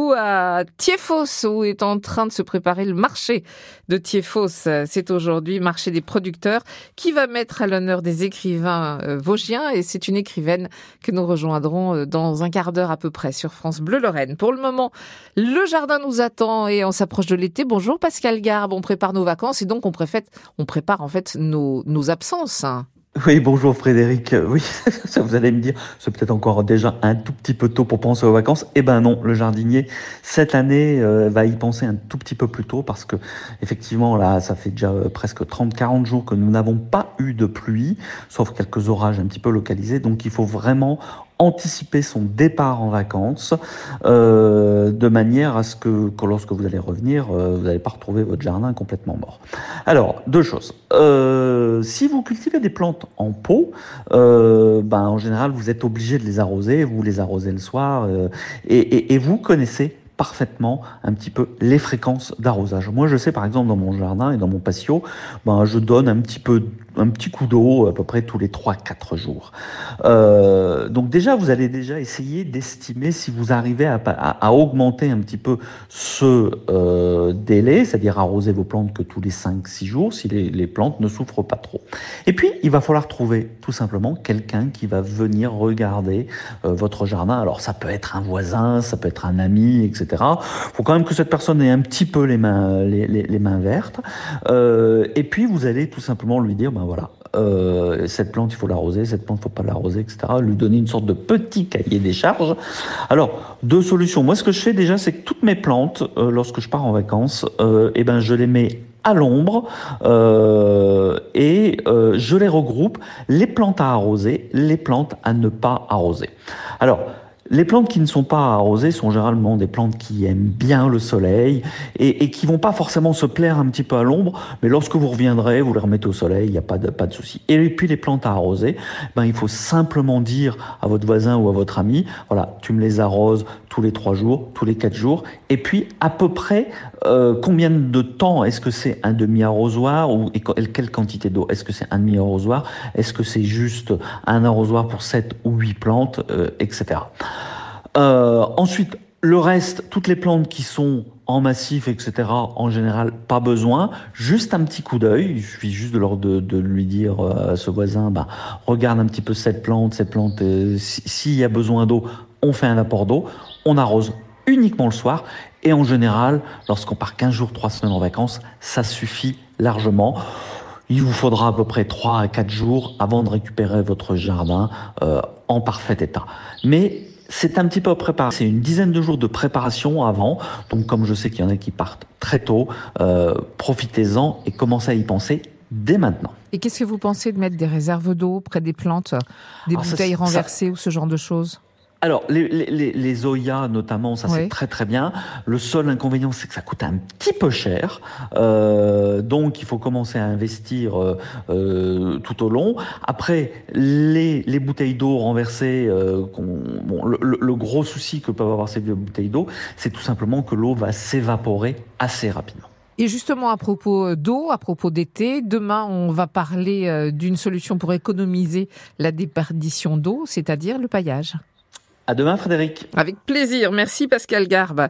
à Thiefos où est en train de se préparer le marché de Thiefos. C'est aujourd'hui marché des producteurs qui va mettre à l'honneur des écrivains euh, vosgiens et c'est une écrivaine que nous rejoindrons euh, dans un quart d'heure à peu près sur France Bleu Lorraine. Pour le moment, le jardin nous attend et on s'approche de l'été. Bonjour Pascal Garbe, on prépare nos vacances et donc on, on prépare en fait nos, nos absences. Oui, bonjour Frédéric. Oui, ça vous allez me dire, c'est peut-être encore déjà un tout petit peu tôt pour penser aux vacances. Eh ben non, le jardinier cette année euh, va y penser un tout petit peu plus tôt parce que effectivement là, ça fait déjà euh, presque 30-40 jours que nous n'avons pas eu de pluie, sauf quelques orages un petit peu localisés. Donc il faut vraiment anticiper son départ en vacances euh, de manière à ce que, que lorsque vous allez revenir, euh, vous n'allez pas retrouver votre jardin complètement mort. Alors, deux choses. Euh, si vous cultivez des plantes en pot, ben, en général, vous êtes obligé de les arroser, vous les arrosez le soir, et vous connaissez parfaitement un petit peu les fréquences d'arrosage. Moi, je sais par exemple dans mon jardin et dans mon patio, ben, je donne un petit peu un petit coup d'eau à peu près tous les 3-4 jours. Euh, donc déjà, vous allez déjà essayer d'estimer si vous arrivez à, augmenter un petit peu ce euh, délai, c'est-à-dire arroser vos plantes que tous les 5-6 jours, si les, les, plantes ne souffrent pas trop. Et puis, il va falloir trouver tout simplement quelqu'un qui va venir regarder euh, votre jardin. Alors ça peut être un voisin, ça peut être un ami, etc. Il faut quand même que cette personne ait un petit peu les mains, vertes. Euh, et puis, vous allez tout simplement lui dire, ben, voilà, euh, cette plante il faut l'arroser, cette plante il faut pas l'arroser, etc. Lui donner une sorte de petit cahier des charges. Alors deux solutions. Moi ce que je fais déjà c'est que toutes mes plantes, euh, lorsque je pars en vacances, eh ben je les mets à l'ombre et je les regroupe les plantes à arroser, les plantes à ne pas arroser. Alors les plantes qui ne sont pas arrosées sont généralement des plantes qui aiment bien le soleil et, et qui vont pas forcément se plaire un petit peu à l'ombre, mais lorsque vous reviendrez, vous les remettez au soleil, il n'y a pas de, pas de souci. Et puis les plantes à arroser, ben, il faut simplement dire à votre voisin ou à votre ami, voilà, tu me les arroses tous les trois jours, tous les quatre jours, et puis à peu près euh, combien de temps Est-ce que c'est un demi-arrosoir ou quelle quantité d'eau Est-ce que c'est un demi-arrosoir? Est-ce que c'est juste un arrosoir pour sept ou huit plantes, euh, etc. Euh, ensuite, le reste, toutes les plantes qui sont en massif, etc., en général, pas besoin. Juste un petit coup d'œil. Il suffit juste de, leur, de, lui dire à ce voisin, bah, regarde un petit peu cette plante, cette plante, euh, s'il y a besoin d'eau, on fait un apport d'eau, on arrose uniquement le soir. Et en général, lorsqu'on part 15 jours, 3 semaines en vacances, ça suffit largement. Il vous faudra à peu près 3 à 4 jours avant de récupérer votre jardin euh, en parfait état. Mais c'est un petit peu préparé. C'est une dizaine de jours de préparation avant. Donc, comme je sais qu'il y en a qui partent très tôt, euh, profitez-en et commencez à y penser dès maintenant. Et qu'est-ce que vous pensez de mettre des réserves d'eau près des plantes, des Alors bouteilles ça, renversées ça... ou ce genre de choses? Alors, les, les, les Zoya notamment, ça oui. c'est très très bien. Le seul inconvénient, c'est que ça coûte un petit peu cher. Euh, donc, il faut commencer à investir euh, euh, tout au long. Après, les, les bouteilles d'eau renversées, euh, bon, le, le, gros souci que peuvent avoir ces bouteilles d'eau, c'est tout simplement que l'eau va s'évaporer assez rapidement. Et justement, à propos d'eau, à propos d'été, demain, on va parler d'une solution pour économiser la déperdition d'eau, c'est-à-dire le paillage. À demain, Frédéric. Avec plaisir. Merci, Pascal Garbe.